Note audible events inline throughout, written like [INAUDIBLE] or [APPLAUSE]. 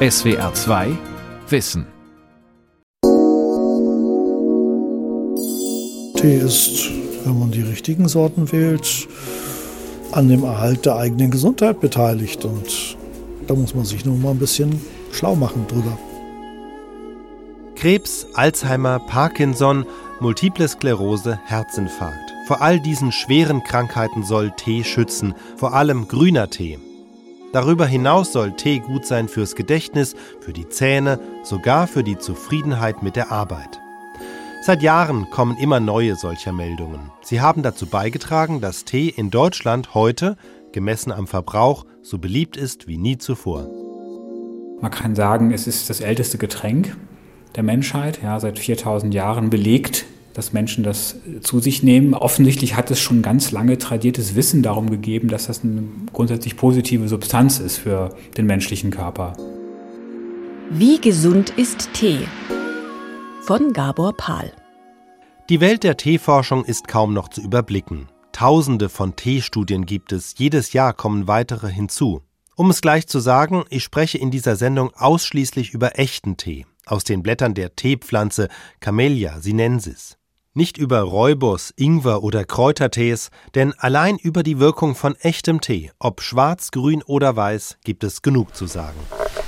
SWR 2 Wissen. Tee ist, wenn man die richtigen Sorten wählt, an dem Erhalt der eigenen Gesundheit beteiligt. Und da muss man sich nun mal ein bisschen schlau machen drüber. Krebs, Alzheimer, Parkinson, Multiple Sklerose, Herzinfarkt. Vor all diesen schweren Krankheiten soll Tee schützen, vor allem grüner Tee. Darüber hinaus soll Tee gut sein fürs Gedächtnis, für die Zähne, sogar für die Zufriedenheit mit der Arbeit. Seit Jahren kommen immer neue solcher Meldungen. Sie haben dazu beigetragen, dass Tee in Deutschland heute, gemessen am Verbrauch, so beliebt ist wie nie zuvor. Man kann sagen, es ist das älteste Getränk der Menschheit, ja, seit 4000 Jahren belegt, dass Menschen das zu sich nehmen. Offensichtlich hat es schon ganz lange tradiertes Wissen darum gegeben, dass das eine grundsätzlich positive Substanz ist für den menschlichen Körper. Wie gesund ist Tee? Von Gabor Pahl. Die Welt der Teeforschung ist kaum noch zu überblicken. Tausende von Teestudien gibt es, jedes Jahr kommen weitere hinzu. Um es gleich zu sagen, ich spreche in dieser Sendung ausschließlich über echten Tee aus den Blättern der Teepflanze Camellia sinensis. Nicht über Räubos, Ingwer oder Kräutertees, denn allein über die Wirkung von echtem Tee, ob schwarz, grün oder weiß, gibt es genug zu sagen.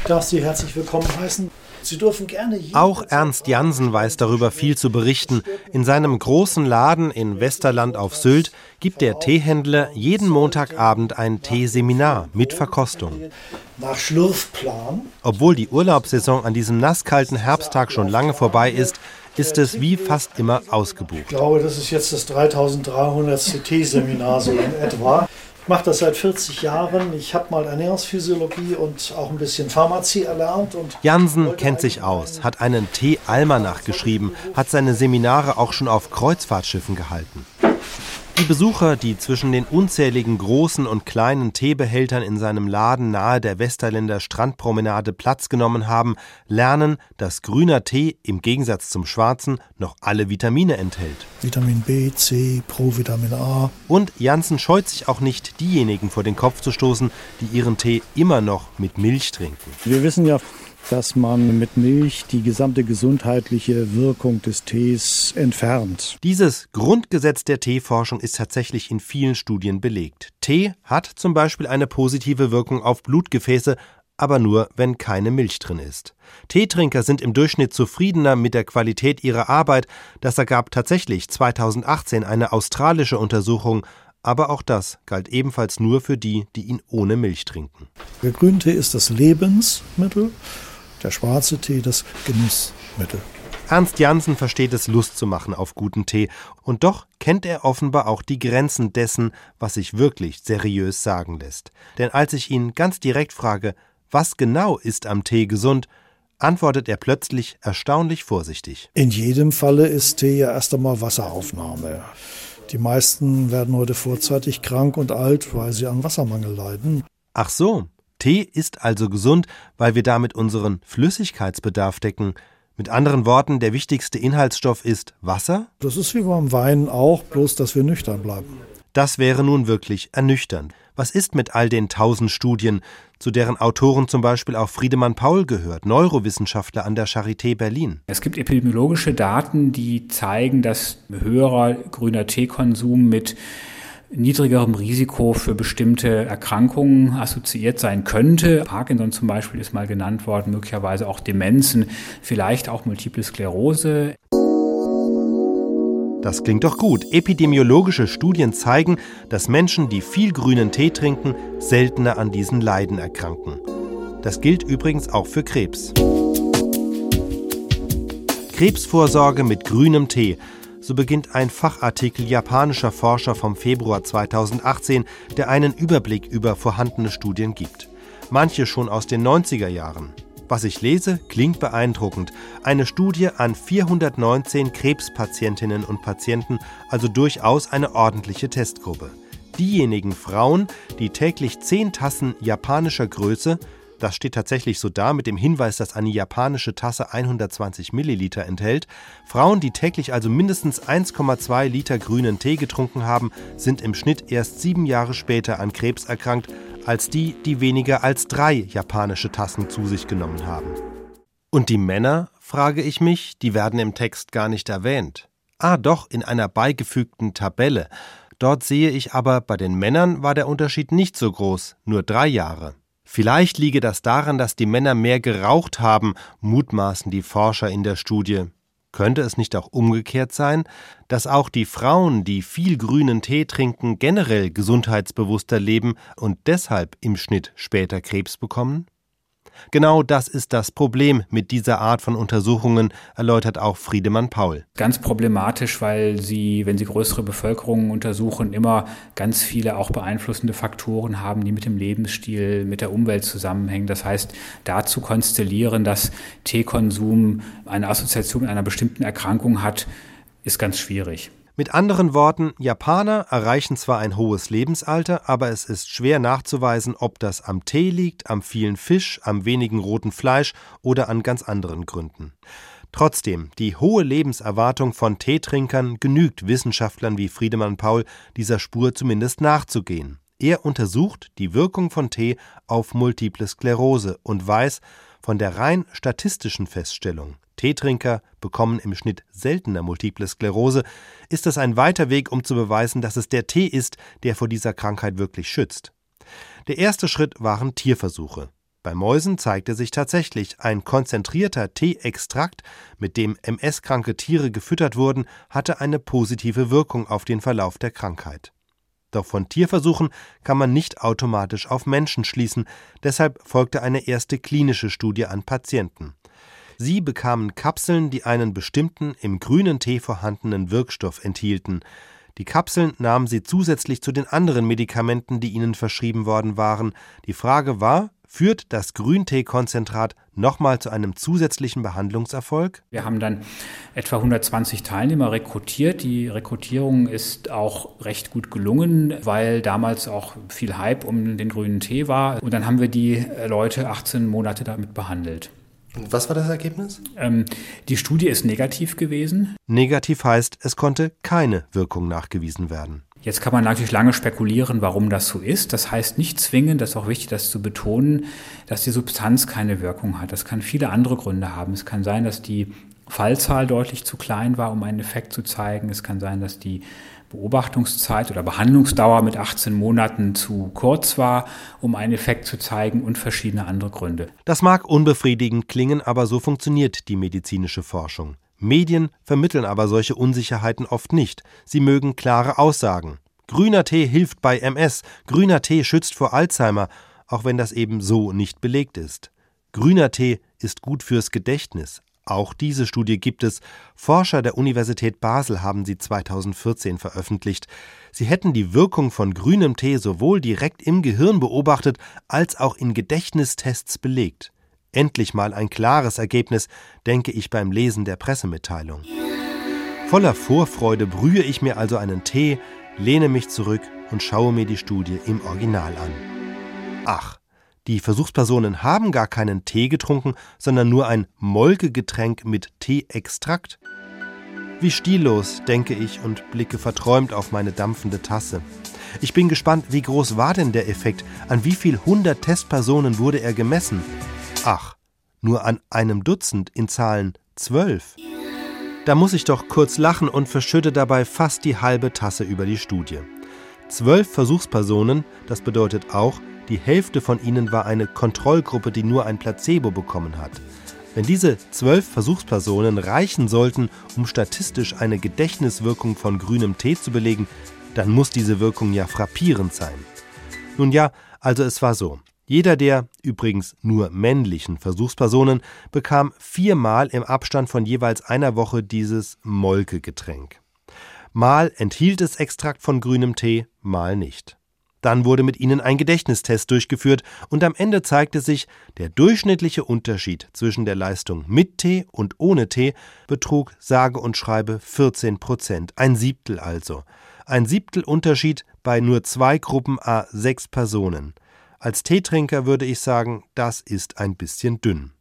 Ich darf Sie herzlich willkommen heißen. Sie dürfen gerne Auch Ernst Jansen weiß darüber viel zu berichten. In seinem großen Laden in Westerland auf Sylt gibt der Teehändler jeden Montagabend ein Teeseminar mit Verkostung. Nach Schlürfplan. Obwohl die Urlaubssaison an diesem nasskalten Herbsttag schon lange vorbei ist, ist es wie fast immer ausgebucht. Ich glaube, das ist jetzt das 3300. Teeseminar so in etwa. Ich mache das seit 40 Jahren. Ich habe mal Ernährungsphysiologie und auch ein bisschen Pharmazie erlernt. Und Jansen kennt sich aus, hat einen Tee-Almanach geschrieben, hat seine Seminare auch schon auf Kreuzfahrtschiffen gehalten. Die Besucher, die zwischen den unzähligen großen und kleinen Teebehältern in seinem Laden nahe der Westerländer Strandpromenade Platz genommen haben, lernen, dass grüner Tee im Gegensatz zum schwarzen noch alle Vitamine enthält. Vitamin B, C, Provitamin A. Und Janssen scheut sich auch nicht, diejenigen vor den Kopf zu stoßen, die ihren Tee immer noch mit Milch trinken. Wir wissen ja dass man mit Milch die gesamte gesundheitliche Wirkung des Tees entfernt. Dieses Grundgesetz der Teeforschung ist tatsächlich in vielen Studien belegt. Tee hat zum Beispiel eine positive Wirkung auf Blutgefäße, aber nur, wenn keine Milch drin ist. Teetrinker sind im Durchschnitt zufriedener mit der Qualität ihrer Arbeit. Das ergab tatsächlich 2018 eine australische Untersuchung. Aber auch das galt ebenfalls nur für die, die ihn ohne Milch trinken. Der Grüntee ist das Lebensmittel der schwarze Tee das Genussmittel. Ernst Jansen versteht es, Lust zu machen auf guten Tee, und doch kennt er offenbar auch die Grenzen dessen, was sich wirklich seriös sagen lässt. Denn als ich ihn ganz direkt frage, was genau ist am Tee gesund, antwortet er plötzlich erstaunlich vorsichtig. In jedem Falle ist Tee ja erst einmal Wasseraufnahme. Die meisten werden heute vorzeitig krank und alt, weil sie an Wassermangel leiden. Ach so, Tee ist also gesund, weil wir damit unseren Flüssigkeitsbedarf decken. Mit anderen Worten, der wichtigste Inhaltsstoff ist Wasser? Das ist wie beim Wein auch, bloß dass wir nüchtern bleiben. Das wäre nun wirklich ernüchternd. Was ist mit all den tausend Studien, zu deren Autoren zum Beispiel auch Friedemann Paul gehört, Neurowissenschaftler an der Charité Berlin? Es gibt epidemiologische Daten, die zeigen, dass höherer grüner Teekonsum mit niedrigerem Risiko für bestimmte Erkrankungen assoziiert sein könnte. Parkinson zum Beispiel ist mal genannt worden, möglicherweise auch Demenzen, vielleicht auch Multiple Sklerose. Das klingt doch gut. Epidemiologische Studien zeigen, dass Menschen, die viel grünen Tee trinken, seltener an diesen Leiden erkranken. Das gilt übrigens auch für Krebs. Krebsvorsorge mit grünem Tee so beginnt ein Fachartikel japanischer Forscher vom Februar 2018, der einen Überblick über vorhandene Studien gibt. Manche schon aus den 90er Jahren. Was ich lese, klingt beeindruckend. Eine Studie an 419 Krebspatientinnen und Patienten, also durchaus eine ordentliche Testgruppe. Diejenigen Frauen, die täglich 10 Tassen japanischer Größe, Das steht tatsächlich so da mit dem Hinweis, dass eine japanische Tasse 120 Milliliter enthält. Frauen, die täglich also mindestens 1,2 Liter grünen Tee getrunken haben, sind im Schnitt erst sieben Jahre später an Krebs erkrankt, als die, die weniger als drei japanische Tassen zu sich genommen haben. Und die Männer, frage ich mich, die werden im Text gar nicht erwähnt. Ah, doch, in einer beigefügten Tabelle. Dort sehe ich aber, bei den Männern war der Unterschied nicht so groß, nur drei Jahre. Vielleicht liege das daran, dass die Männer mehr geraucht haben, mutmaßen die Forscher in der Studie. Könnte es nicht auch umgekehrt sein, dass auch die Frauen, die viel grünen Tee trinken, generell gesundheitsbewusster leben und deshalb im Schnitt später Krebs bekommen? Genau das ist das Problem mit dieser Art von Untersuchungen, erläutert auch Friedemann Paul. Ganz problematisch, weil sie, wenn sie größere Bevölkerungen untersuchen, immer ganz viele auch beeinflussende Faktoren haben, die mit dem Lebensstil, mit der Umwelt zusammenhängen. Das heißt, dazu konstellieren, dass Teekonsum eine Assoziation mit einer bestimmten Erkrankung hat, ist ganz schwierig. Mit anderen Worten, Japaner erreichen zwar ein hohes Lebensalter, aber es ist schwer nachzuweisen, ob das am Tee liegt, am vielen Fisch, am wenigen roten Fleisch oder an ganz anderen Gründen. Trotzdem, die hohe Lebenserwartung von Teetrinkern genügt Wissenschaftlern wie Friedemann Paul, dieser Spur zumindest nachzugehen. Er untersucht die Wirkung von Tee auf multiple Sklerose und weiß von der rein statistischen Feststellung, Teetrinker bekommen im Schnitt seltener Multiple Sklerose, ist es ein weiter Weg, um zu beweisen, dass es der Tee ist, der vor dieser Krankheit wirklich schützt. Der erste Schritt waren Tierversuche. Bei Mäusen zeigte sich tatsächlich, ein konzentrierter Teeextrakt, mit dem MS-kranke Tiere gefüttert wurden, hatte eine positive Wirkung auf den Verlauf der Krankheit. Doch von Tierversuchen kann man nicht automatisch auf Menschen schließen, deshalb folgte eine erste klinische Studie an Patienten. Sie bekamen Kapseln, die einen bestimmten im grünen Tee vorhandenen Wirkstoff enthielten. Die Kapseln nahmen sie zusätzlich zu den anderen Medikamenten, die ihnen verschrieben worden waren. Die Frage war, führt das Grünteekonzentrat nochmal zu einem zusätzlichen Behandlungserfolg? Wir haben dann etwa 120 Teilnehmer rekrutiert. Die Rekrutierung ist auch recht gut gelungen, weil damals auch viel Hype um den grünen Tee war. Und dann haben wir die Leute 18 Monate damit behandelt. Und was war das Ergebnis? Ähm, die Studie ist negativ gewesen. Negativ heißt, es konnte keine Wirkung nachgewiesen werden. Jetzt kann man natürlich lange spekulieren, warum das so ist. Das heißt nicht zwingend, das ist auch wichtig, das zu betonen, dass die Substanz keine Wirkung hat. Das kann viele andere Gründe haben. Es kann sein, dass die Fallzahl deutlich zu klein war, um einen Effekt zu zeigen. Es kann sein, dass die Beobachtungszeit oder Behandlungsdauer mit 18 Monaten zu kurz war, um einen Effekt zu zeigen und verschiedene andere Gründe. Das mag unbefriedigend klingen, aber so funktioniert die medizinische Forschung. Medien vermitteln aber solche Unsicherheiten oft nicht. Sie mögen klare Aussagen. Grüner Tee hilft bei MS, grüner Tee schützt vor Alzheimer, auch wenn das eben so nicht belegt ist. Grüner Tee ist gut fürs Gedächtnis, auch diese Studie gibt es. Forscher der Universität Basel haben sie 2014 veröffentlicht. Sie hätten die Wirkung von grünem Tee sowohl direkt im Gehirn beobachtet als auch in Gedächtnistests belegt. Endlich mal ein klares Ergebnis, denke ich beim Lesen der Pressemitteilung. Voller Vorfreude brühe ich mir also einen Tee, lehne mich zurück und schaue mir die Studie im Original an. Ach, die Versuchspersonen haben gar keinen Tee getrunken, sondern nur ein Molkegetränk mit Teeextrakt. Wie stillos, denke ich und blicke verträumt auf meine dampfende Tasse. Ich bin gespannt, wie groß war denn der Effekt? An wie viel hundert Testpersonen wurde er gemessen? Ach, nur an einem Dutzend, in Zahlen zwölf. Da muss ich doch kurz lachen und verschütte dabei fast die halbe Tasse über die Studie. Zwölf Versuchspersonen, das bedeutet auch, die Hälfte von ihnen war eine Kontrollgruppe, die nur ein Placebo bekommen hat. Wenn diese zwölf Versuchspersonen reichen sollten, um statistisch eine Gedächtniswirkung von grünem Tee zu belegen, dann muss diese Wirkung ja frappierend sein. Nun ja, also es war so. Jeder der, übrigens nur männlichen Versuchspersonen, bekam viermal im Abstand von jeweils einer Woche dieses Molkegetränk. Mal enthielt es Extrakt von grünem Tee, mal nicht. Dann wurde mit ihnen ein Gedächtnistest durchgeführt und am Ende zeigte sich, der durchschnittliche Unterschied zwischen der Leistung mit Tee und ohne Tee betrug sage und schreibe 14 Prozent, ein Siebtel also. Ein Siebtel Unterschied bei nur zwei Gruppen a sechs Personen. Als Teetrinker würde ich sagen, das ist ein bisschen dünn.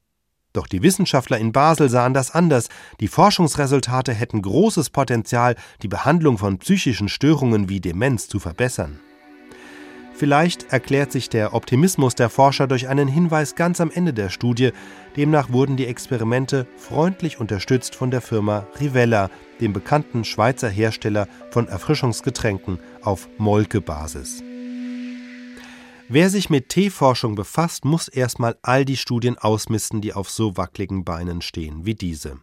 Doch die Wissenschaftler in Basel sahen das anders. Die Forschungsresultate hätten großes Potenzial, die Behandlung von psychischen Störungen wie Demenz zu verbessern. Vielleicht erklärt sich der Optimismus der Forscher durch einen Hinweis ganz am Ende der Studie. Demnach wurden die Experimente freundlich unterstützt von der Firma Rivella, dem bekannten Schweizer Hersteller von Erfrischungsgetränken auf Molke-Basis. Wer sich mit Teeforschung befasst, muss erstmal all die Studien ausmisten, die auf so wackeligen Beinen stehen wie diese.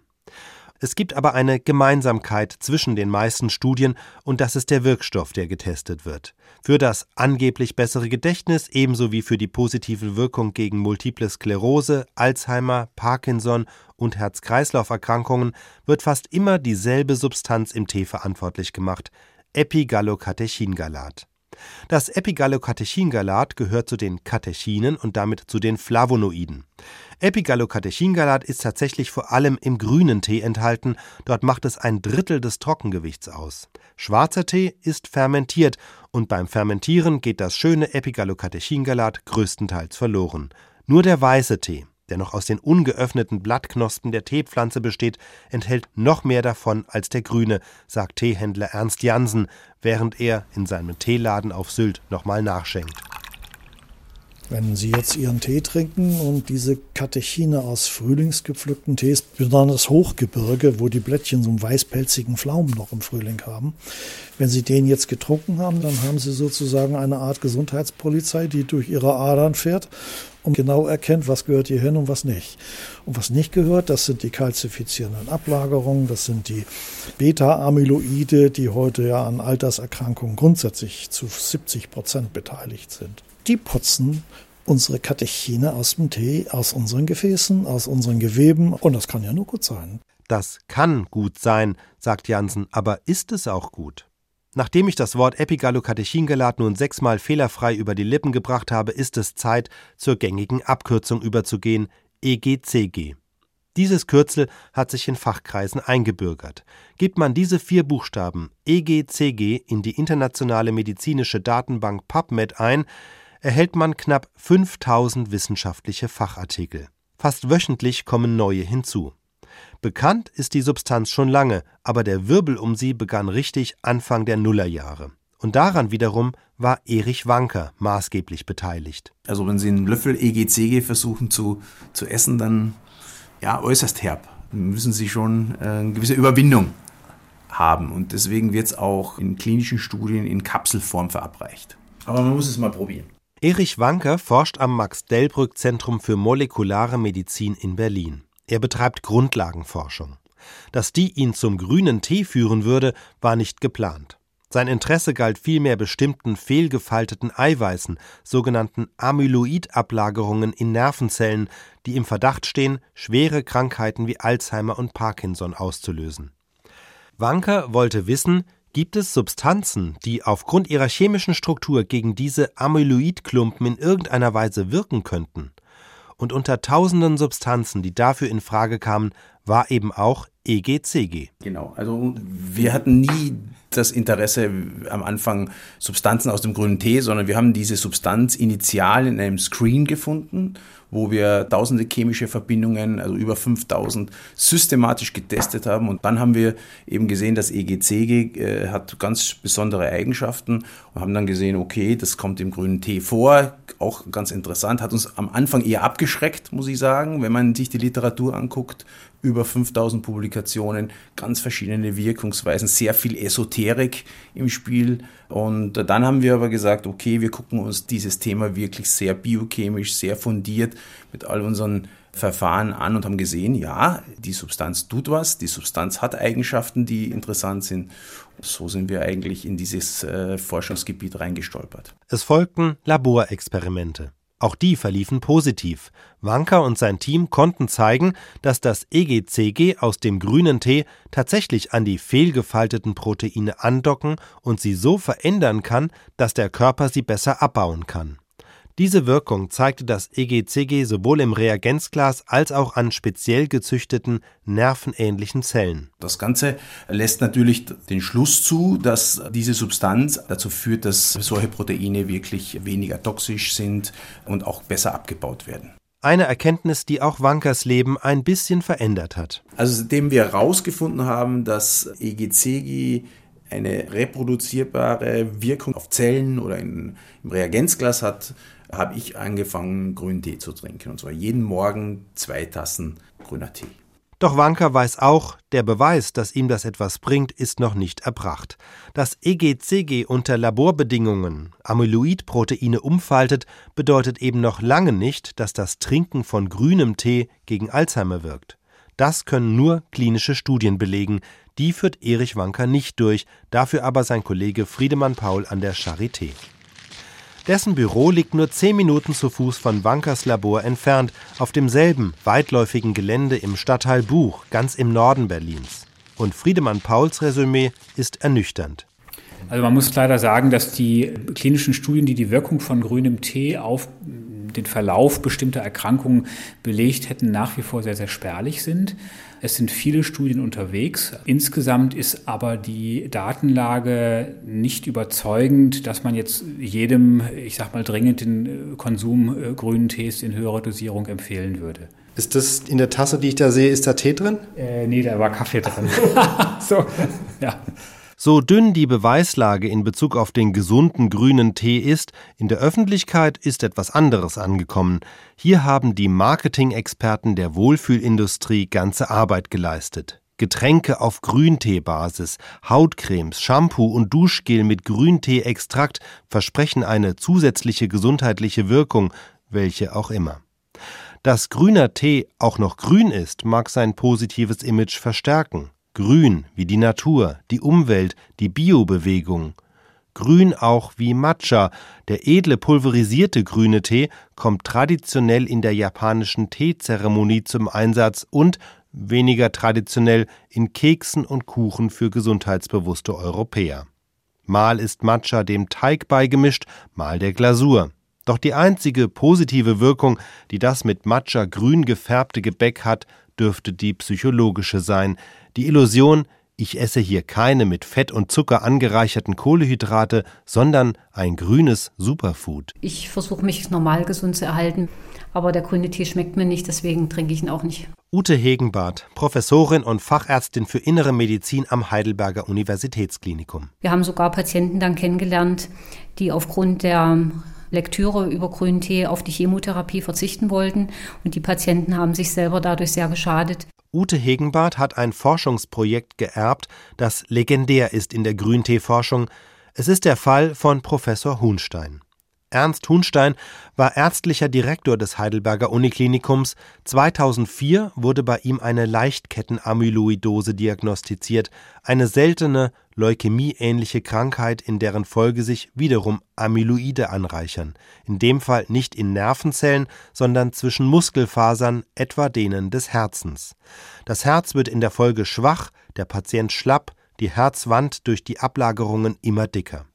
Es gibt aber eine Gemeinsamkeit zwischen den meisten Studien, und das ist der Wirkstoff, der getestet wird. Für das angeblich bessere Gedächtnis ebenso wie für die positive Wirkung gegen multiple Sklerose, Alzheimer, Parkinson und Herz-Kreislauf-Erkrankungen wird fast immer dieselbe Substanz im Tee verantwortlich gemacht: Epigallocatechingalat. Das Epigallocatechingalat gehört zu den Katechinen und damit zu den Flavonoiden. Epigallocatechingalat ist tatsächlich vor allem im grünen Tee enthalten, dort macht es ein Drittel des Trockengewichts aus. Schwarzer Tee ist fermentiert und beim Fermentieren geht das schöne Epigallocatechingalat größtenteils verloren. Nur der weiße Tee, der noch aus den ungeöffneten Blattknospen der Teepflanze besteht, enthält noch mehr davon als der grüne, sagt Teehändler Ernst Jansen, während er in seinem Teeladen auf Sylt nochmal nachschenkt. Wenn Sie jetzt Ihren Tee trinken und diese Katechine aus frühlingsgepflückten Tees, besonders Hochgebirge, wo die Blättchen so einen weißpelzigen Pflaumen noch im Frühling haben, wenn Sie den jetzt getrunken haben, dann haben Sie sozusagen eine Art Gesundheitspolizei, die durch Ihre Adern fährt und genau erkennt, was gehört hier hin und was nicht. Und was nicht gehört, das sind die kalzifizierenden Ablagerungen, das sind die Beta-Amyloide, die heute ja an Alterserkrankungen grundsätzlich zu 70 Prozent beteiligt sind die putzen unsere Katechine aus dem Tee, aus unseren Gefäßen, aus unseren Geweben. Und das kann ja nur gut sein. Das kann gut sein, sagt Jansen, aber ist es auch gut? Nachdem ich das Wort Epigallocatechingelat nun sechsmal fehlerfrei über die Lippen gebracht habe, ist es Zeit, zur gängigen Abkürzung überzugehen, EGCG. Dieses Kürzel hat sich in Fachkreisen eingebürgert. Gibt man diese vier Buchstaben EGCG in die internationale medizinische Datenbank PubMed ein, erhält man knapp 5000 wissenschaftliche Fachartikel. Fast wöchentlich kommen neue hinzu. Bekannt ist die Substanz schon lange, aber der Wirbel um sie begann richtig Anfang der Nullerjahre. Und daran wiederum war Erich Wanker maßgeblich beteiligt. Also wenn Sie einen Löffel EGCG versuchen zu, zu essen, dann ja äußerst herb. Dann müssen Sie schon äh, eine gewisse Überwindung haben. Und deswegen wird es auch in klinischen Studien in Kapselform verabreicht. Aber man muss es mal probieren. Erich Wanker forscht am Max-Delbrück-Zentrum für molekulare Medizin in Berlin. Er betreibt Grundlagenforschung. Dass die ihn zum grünen Tee führen würde, war nicht geplant. Sein Interesse galt vielmehr bestimmten fehlgefalteten Eiweißen, sogenannten Amyloid-Ablagerungen in Nervenzellen, die im Verdacht stehen, schwere Krankheiten wie Alzheimer und Parkinson auszulösen. Wanker wollte wissen, Gibt es Substanzen, die aufgrund ihrer chemischen Struktur gegen diese Amyloidklumpen in irgendeiner Weise wirken könnten? Und unter tausenden Substanzen, die dafür in Frage kamen, war eben auch EGCG. Genau, also wir hatten nie das Interesse am Anfang Substanzen aus dem grünen Tee, sondern wir haben diese Substanz initial in einem Screen gefunden wo wir tausende chemische Verbindungen, also über 5000, systematisch getestet haben. Und dann haben wir eben gesehen, dass EGCG äh, hat ganz besondere Eigenschaften und haben dann gesehen, okay, das kommt im grünen Tee vor. Auch ganz interessant, hat uns am Anfang eher abgeschreckt, muss ich sagen, wenn man sich die Literatur anguckt, über 5000 Publikationen, ganz verschiedene Wirkungsweisen, sehr viel Esoterik im Spiel. Und dann haben wir aber gesagt, okay, wir gucken uns dieses Thema wirklich sehr biochemisch, sehr fundiert mit all unseren Verfahren an und haben gesehen, ja, die Substanz tut was, die Substanz hat Eigenschaften, die interessant sind. So sind wir eigentlich in dieses äh, Forschungsgebiet reingestolpert. Es folgten Laborexperimente. Auch die verliefen positiv. Wanker und sein Team konnten zeigen, dass das EGCG aus dem grünen Tee tatsächlich an die fehlgefalteten Proteine andocken und sie so verändern kann, dass der Körper sie besser abbauen kann. Diese Wirkung zeigte das EGCG sowohl im Reagenzglas als auch an speziell gezüchteten, nervenähnlichen Zellen. Das Ganze lässt natürlich den Schluss zu, dass diese Substanz dazu führt, dass solche Proteine wirklich weniger toxisch sind und auch besser abgebaut werden. Eine Erkenntnis, die auch Wankers Leben ein bisschen verändert hat. Also seitdem wir herausgefunden haben, dass EGCG eine reproduzierbare Wirkung auf Zellen oder in, im Reagenzglas hat, habe ich angefangen, grünen Tee zu trinken. Und zwar jeden Morgen zwei Tassen grüner Tee. Doch Wanker weiß auch, der Beweis, dass ihm das etwas bringt, ist noch nicht erbracht. Dass EGCG unter Laborbedingungen Amyloidproteine umfaltet, bedeutet eben noch lange nicht, dass das Trinken von grünem Tee gegen Alzheimer wirkt. Das können nur klinische Studien belegen. Die führt Erich Wanker nicht durch, dafür aber sein Kollege Friedemann Paul an der Charité. Dessen Büro liegt nur zehn Minuten zu Fuß von Wankers Labor entfernt, auf demselben weitläufigen Gelände im Stadtteil Buch, ganz im Norden Berlins. Und Friedemann Pauls Resümee ist ernüchternd. Also man muss leider sagen, dass die klinischen Studien, die die Wirkung von grünem Tee auf den Verlauf bestimmter Erkrankungen belegt hätten, nach wie vor sehr, sehr spärlich sind. Es sind viele Studien unterwegs. Insgesamt ist aber die Datenlage nicht überzeugend, dass man jetzt jedem, ich sag mal, dringend den Konsum äh, grünen Tees in höherer Dosierung empfehlen würde. Ist das in der Tasse, die ich da sehe, ist da Tee drin? Äh, nee, da war Kaffee drin. [LAUGHS] [LAUGHS] so, ja. So dünn die Beweislage in Bezug auf den gesunden grünen Tee ist, in der Öffentlichkeit ist etwas anderes angekommen. Hier haben die Marketing-Experten der Wohlfühlindustrie ganze Arbeit geleistet. Getränke auf Grünteebasis, Hautcremes, Shampoo und Duschgel mit Grünteeextrakt versprechen eine zusätzliche gesundheitliche Wirkung, welche auch immer. Dass grüner Tee auch noch grün ist, mag sein positives Image verstärken. Grün wie die Natur, die Umwelt, die Biobewegung. Grün auch wie Matcha, der edle pulverisierte grüne Tee, kommt traditionell in der japanischen Teezeremonie zum Einsatz und weniger traditionell in Keksen und Kuchen für gesundheitsbewusste Europäer. Mal ist Matcha dem Teig beigemischt, mal der Glasur. Doch die einzige positive Wirkung, die das mit Matcha grün gefärbte Gebäck hat, dürfte die psychologische sein, die Illusion, ich esse hier keine mit Fett und Zucker angereicherten Kohlehydrate, sondern ein grünes Superfood. Ich versuche mich normal gesund zu erhalten, aber der grüne Tee schmeckt mir nicht, deswegen trinke ich ihn auch nicht. Ute Hegenbart, Professorin und Fachärztin für Innere Medizin am Heidelberger Universitätsklinikum. Wir haben sogar Patienten dann kennengelernt, die aufgrund der Lektüre über grünen Tee auf die Chemotherapie verzichten wollten und die Patienten haben sich selber dadurch sehr geschadet. Ute Hegenbart hat ein Forschungsprojekt geerbt, das legendär ist in der Grünteeforschung. Es ist der Fall von Professor Huhnstein. Ernst Huhnstein war ärztlicher Direktor des Heidelberger Uniklinikums. 2004 wurde bei ihm eine Leichtkettenamyloidose diagnostiziert, eine seltene leukämieähnliche Krankheit, in deren Folge sich wiederum Amyloide anreichern, in dem Fall nicht in Nervenzellen, sondern zwischen Muskelfasern, etwa denen des Herzens. Das Herz wird in der Folge schwach, der Patient schlapp, die Herzwand durch die Ablagerungen immer dicker.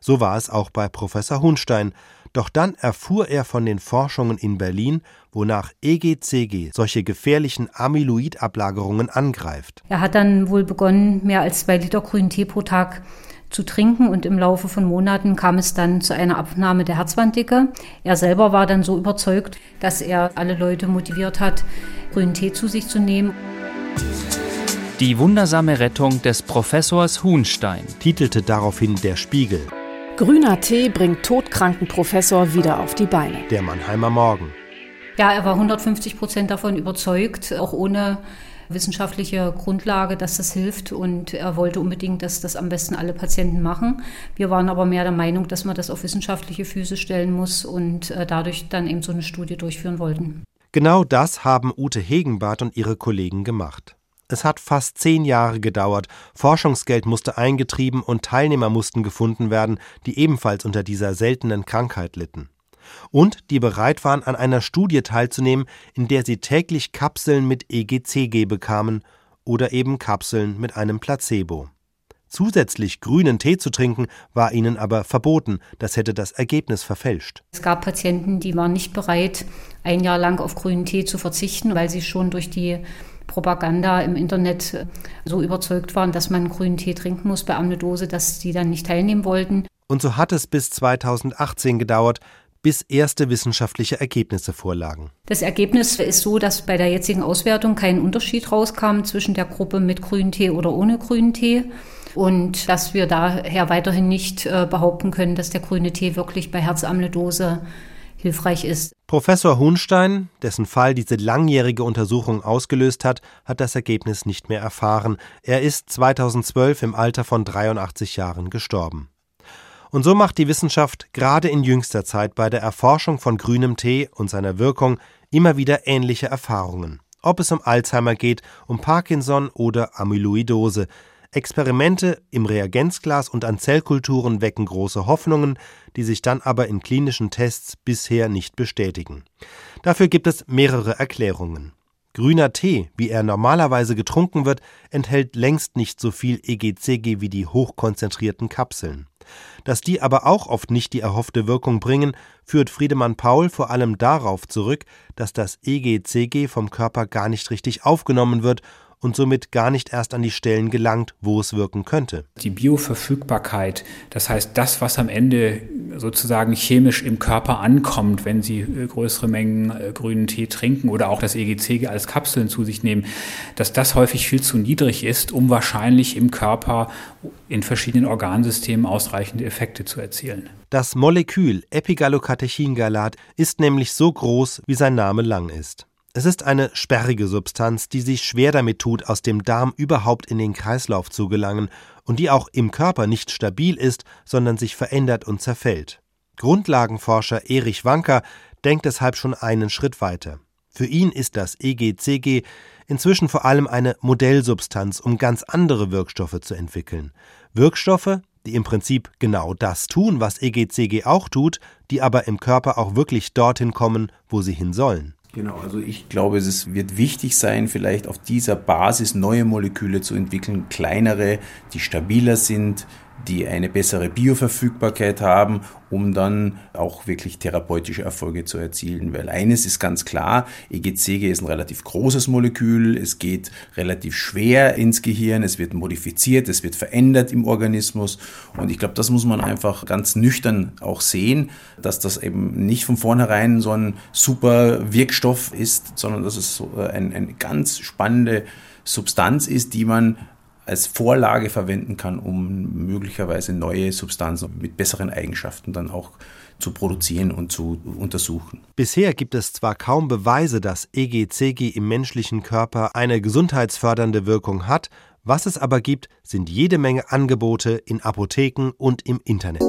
So war es auch bei Professor Hunstein, doch dann erfuhr er von den Forschungen in Berlin, wonach EGCG solche gefährlichen Amyloidablagerungen angreift. Er hat dann wohl begonnen, mehr als zwei Liter grünen Tee pro Tag zu trinken und im Laufe von Monaten kam es dann zu einer Abnahme der Herzwanddicke. Er selber war dann so überzeugt, dass er alle Leute motiviert hat, grünen Tee zu sich zu nehmen. Die wundersame Rettung des Professors Huhnstein, titelte daraufhin der Spiegel. Grüner Tee bringt todkranken Professor wieder auf die Beine. Der Mannheimer Morgen. Ja, er war 150 Prozent davon überzeugt, auch ohne wissenschaftliche Grundlage, dass das hilft und er wollte unbedingt, dass das am besten alle Patienten machen. Wir waren aber mehr der Meinung, dass man das auf wissenschaftliche Füße stellen muss und äh, dadurch dann eben so eine Studie durchführen wollten. Genau das haben Ute Hegenbart und ihre Kollegen gemacht. Es hat fast zehn Jahre gedauert, Forschungsgeld musste eingetrieben und Teilnehmer mussten gefunden werden, die ebenfalls unter dieser seltenen Krankheit litten. Und die bereit waren, an einer Studie teilzunehmen, in der sie täglich Kapseln mit EGCG bekamen oder eben Kapseln mit einem Placebo. Zusätzlich grünen Tee zu trinken, war ihnen aber verboten. Das hätte das Ergebnis verfälscht. Es gab Patienten, die waren nicht bereit, ein Jahr lang auf grünen Tee zu verzichten, weil sie schon durch die Propaganda im Internet so überzeugt waren, dass man grünen Tee trinken muss bei Amnedose, dass sie dann nicht teilnehmen wollten. Und so hat es bis 2018 gedauert, bis erste wissenschaftliche Ergebnisse vorlagen. Das Ergebnis ist so, dass bei der jetzigen Auswertung kein Unterschied rauskam zwischen der Gruppe mit grünen Tee oder ohne grünen Tee und dass wir daher weiterhin nicht äh, behaupten können, dass der grüne Tee wirklich bei Herzamyloidose hilfreich ist. Professor Hunstein, dessen Fall diese langjährige Untersuchung ausgelöst hat, hat das Ergebnis nicht mehr erfahren. Er ist 2012 im Alter von 83 Jahren gestorben. Und so macht die Wissenschaft gerade in jüngster Zeit bei der Erforschung von grünem Tee und seiner Wirkung immer wieder ähnliche Erfahrungen. Ob es um Alzheimer geht, um Parkinson oder Amyloidose. Experimente im Reagenzglas und an Zellkulturen wecken große Hoffnungen, die sich dann aber in klinischen Tests bisher nicht bestätigen. Dafür gibt es mehrere Erklärungen. Grüner Tee, wie er normalerweise getrunken wird, enthält längst nicht so viel EGCG wie die hochkonzentrierten Kapseln. Dass die aber auch oft nicht die erhoffte Wirkung bringen, führt Friedemann Paul vor allem darauf zurück, dass das EGCG vom Körper gar nicht richtig aufgenommen wird und somit gar nicht erst an die Stellen gelangt, wo es wirken könnte. Die Bioverfügbarkeit, das heißt das, was am Ende sozusagen chemisch im Körper ankommt, wenn Sie äh, größere Mengen äh, grünen Tee trinken oder auch das EGC als Kapseln zu sich nehmen, dass das häufig viel zu niedrig ist, um wahrscheinlich im Körper in verschiedenen Organsystemen ausreichende Effekte zu erzielen. Das Molekül Epigallocatechingalat ist nämlich so groß, wie sein Name lang ist. Es ist eine sperrige Substanz, die sich schwer damit tut, aus dem Darm überhaupt in den Kreislauf zu gelangen und die auch im Körper nicht stabil ist, sondern sich verändert und zerfällt. Grundlagenforscher Erich Wanker denkt deshalb schon einen Schritt weiter. Für ihn ist das EGCG inzwischen vor allem eine Modellsubstanz, um ganz andere Wirkstoffe zu entwickeln. Wirkstoffe, die im Prinzip genau das tun, was EGCG auch tut, die aber im Körper auch wirklich dorthin kommen, wo sie hin sollen. Genau, also ich glaube, es wird wichtig sein, vielleicht auf dieser Basis neue Moleküle zu entwickeln, kleinere, die stabiler sind, die eine bessere Bioverfügbarkeit haben, um dann auch wirklich therapeutische Erfolge zu erzielen. Weil eines ist ganz klar, EGCG ist ein relativ großes Molekül, es geht relativ schwer ins Gehirn, es wird modifiziert, es wird verändert im Organismus und ich glaube, das muss man einfach ganz nüchtern auch sehen, dass das eben nicht von vornherein so ein super Wirkstoff ist, sondern dass es so ein, eine ganz spannende Substanz ist, die man als Vorlage verwenden kann, um möglicherweise neue Substanzen mit besseren Eigenschaften dann auch zu produzieren und zu untersuchen. Bisher gibt es zwar kaum Beweise, dass EGCG im menschlichen Körper eine gesundheitsfördernde Wirkung hat, was es aber gibt, sind jede Menge Angebote in Apotheken und im Internet.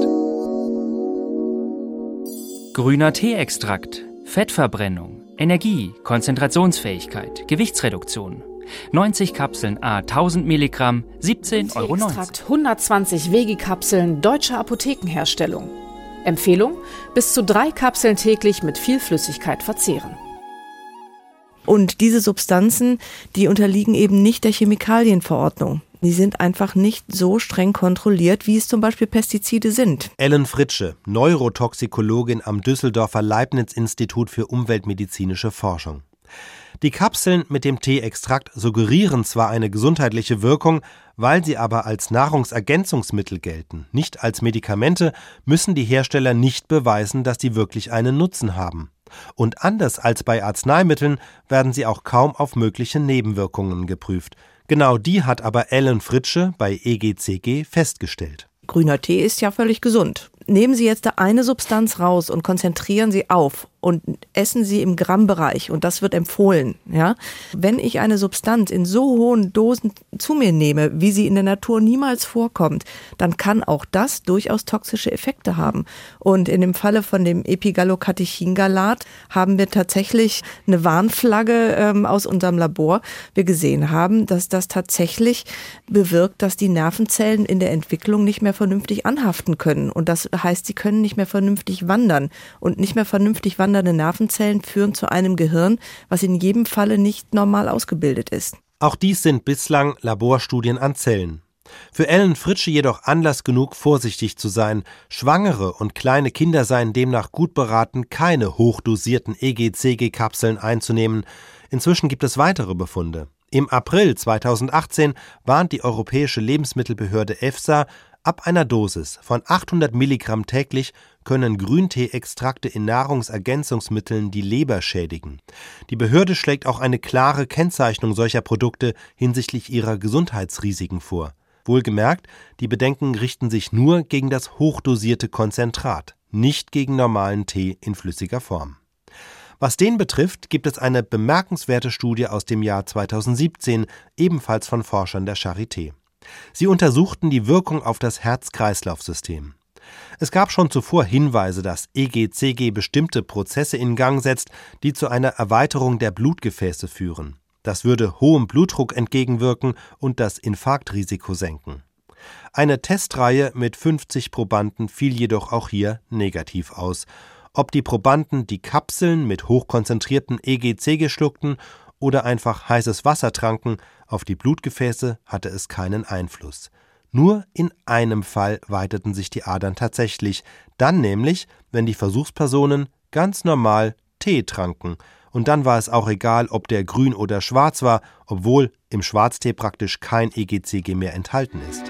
Grüner Teeextrakt, Fettverbrennung, Energie, Konzentrationsfähigkeit, Gewichtsreduktion. 90 Kapseln A 1000 Milligramm, 17,90 Euro. Extrakt 120 Veggie-Kapseln deutscher Apothekenherstellung. Empfehlung: bis zu drei Kapseln täglich mit viel Flüssigkeit verzehren. Und diese Substanzen, die unterliegen eben nicht der Chemikalienverordnung. Die sind einfach nicht so streng kontrolliert, wie es zum Beispiel Pestizide sind. Ellen Fritsche, Neurotoxikologin am Düsseldorfer Leibniz-Institut für umweltmedizinische Forschung. Die Kapseln mit dem Teeextrakt suggerieren zwar eine gesundheitliche Wirkung, weil sie aber als Nahrungsergänzungsmittel gelten, nicht als Medikamente, müssen die Hersteller nicht beweisen, dass sie wirklich einen Nutzen haben. Und anders als bei Arzneimitteln werden sie auch kaum auf mögliche Nebenwirkungen geprüft. Genau die hat aber Ellen Fritsche bei EGCG festgestellt. Grüner Tee ist ja völlig gesund. Nehmen Sie jetzt eine Substanz raus und konzentrieren Sie auf und essen sie im Grammbereich und das wird empfohlen, ja. Wenn ich eine Substanz in so hohen Dosen zu mir nehme, wie sie in der Natur niemals vorkommt, dann kann auch das durchaus toxische Effekte haben. Und in dem Falle von dem Epigallocatechingalat haben wir tatsächlich eine Warnflagge ähm, aus unserem Labor. Wir gesehen haben, dass das tatsächlich bewirkt, dass die Nervenzellen in der Entwicklung nicht mehr vernünftig anhaften können. Und das heißt, sie können nicht mehr vernünftig wandern und nicht mehr vernünftig wandern wandernde Nervenzellen führen zu einem Gehirn, was in jedem Falle nicht normal ausgebildet ist. Auch dies sind bislang Laborstudien an Zellen. Für Ellen Fritsche jedoch Anlass genug, vorsichtig zu sein. Schwangere und kleine Kinder seien demnach gut beraten, keine hochdosierten EGCG-Kapseln einzunehmen. Inzwischen gibt es weitere Befunde. Im April 2018 warnt die Europäische Lebensmittelbehörde EFSA, ab einer Dosis von 800 Milligramm täglich können Grüntee-Extrakte in Nahrungsergänzungsmitteln die Leber schädigen. Die Behörde schlägt auch eine klare Kennzeichnung solcher Produkte hinsichtlich ihrer Gesundheitsrisiken vor. Wohlgemerkt, die Bedenken richten sich nur gegen das hochdosierte Konzentrat, nicht gegen normalen Tee in flüssiger Form. Was den betrifft, gibt es eine bemerkenswerte Studie aus dem Jahr 2017, ebenfalls von Forschern der Charité. Sie untersuchten die Wirkung auf das Herz-Kreislauf-System. Es gab schon zuvor Hinweise, dass EGCG bestimmte Prozesse in Gang setzt, die zu einer Erweiterung der Blutgefäße führen. Das würde hohem Blutdruck entgegenwirken und das Infarktrisiko senken. Eine Testreihe mit 50 Probanden fiel jedoch auch hier negativ aus ob die Probanden die Kapseln mit hochkonzentriertem EGC geschluckten oder einfach heißes Wasser tranken, auf die Blutgefäße hatte es keinen Einfluss. Nur in einem Fall weiteten sich die Adern tatsächlich, dann nämlich, wenn die Versuchspersonen ganz normal Tee tranken, und dann war es auch egal, ob der grün oder schwarz war, obwohl im Schwarztee praktisch kein EGCG mehr enthalten ist.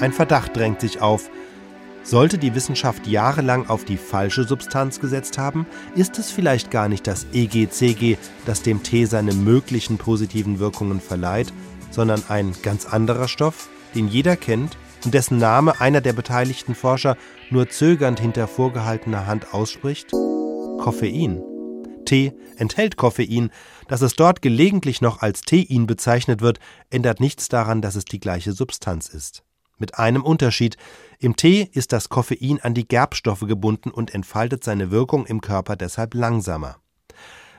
Ein Verdacht drängt sich auf, sollte die Wissenschaft jahrelang auf die falsche Substanz gesetzt haben? Ist es vielleicht gar nicht das EGCG, das dem Tee seine möglichen positiven Wirkungen verleiht, sondern ein ganz anderer Stoff, den jeder kennt und dessen Name einer der beteiligten Forscher nur zögernd hinter vorgehaltener Hand ausspricht? Koffein. Tee enthält Koffein. Dass es dort gelegentlich noch als Tein bezeichnet wird, ändert nichts daran, dass es die gleiche Substanz ist. Mit einem Unterschied. Im Tee ist das Koffein an die Gerbstoffe gebunden und entfaltet seine Wirkung im Körper deshalb langsamer.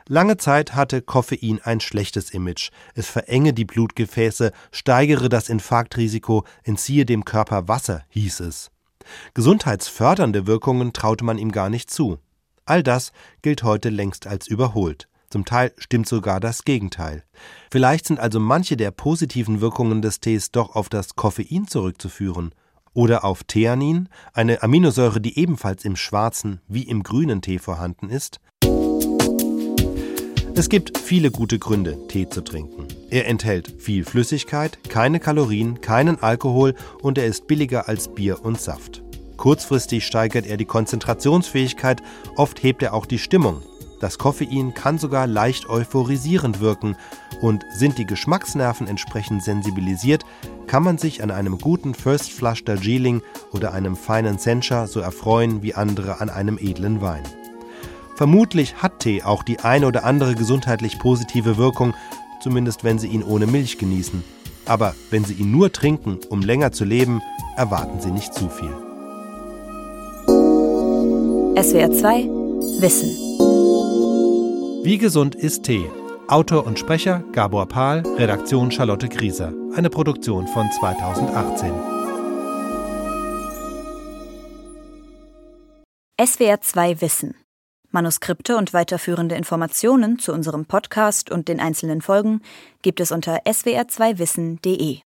Lange Zeit hatte Koffein ein schlechtes Image. Es verenge die Blutgefäße, steigere das Infarktrisiko, entziehe dem Körper Wasser, hieß es. Gesundheitsfördernde Wirkungen traute man ihm gar nicht zu. All das gilt heute längst als überholt. Zum Teil stimmt sogar das Gegenteil. Vielleicht sind also manche der positiven Wirkungen des Tees doch auf das Koffein zurückzuführen oder auf Theanin, eine Aminosäure, die ebenfalls im schwarzen wie im grünen Tee vorhanden ist. Es gibt viele gute Gründe, Tee zu trinken. Er enthält viel Flüssigkeit, keine Kalorien, keinen Alkohol und er ist billiger als Bier und Saft. Kurzfristig steigert er die Konzentrationsfähigkeit, oft hebt er auch die Stimmung. Das Koffein kann sogar leicht euphorisierend wirken und sind die Geschmacksnerven entsprechend sensibilisiert, kann man sich an einem guten First Flush Darjeeling oder einem feinen Sencha so erfreuen wie andere an einem edlen Wein. Vermutlich hat Tee auch die eine oder andere gesundheitlich positive Wirkung, zumindest wenn Sie ihn ohne Milch genießen. Aber wenn Sie ihn nur trinken, um länger zu leben, erwarten Sie nicht zu viel. SWR 2 Wissen wie gesund ist Tee? Autor und Sprecher Gabor Pahl, Redaktion Charlotte Grieser. Eine Produktion von 2018. SWR 2 Wissen. Manuskripte und weiterführende Informationen zu unserem Podcast und den einzelnen Folgen gibt es unter swr2wissen.de.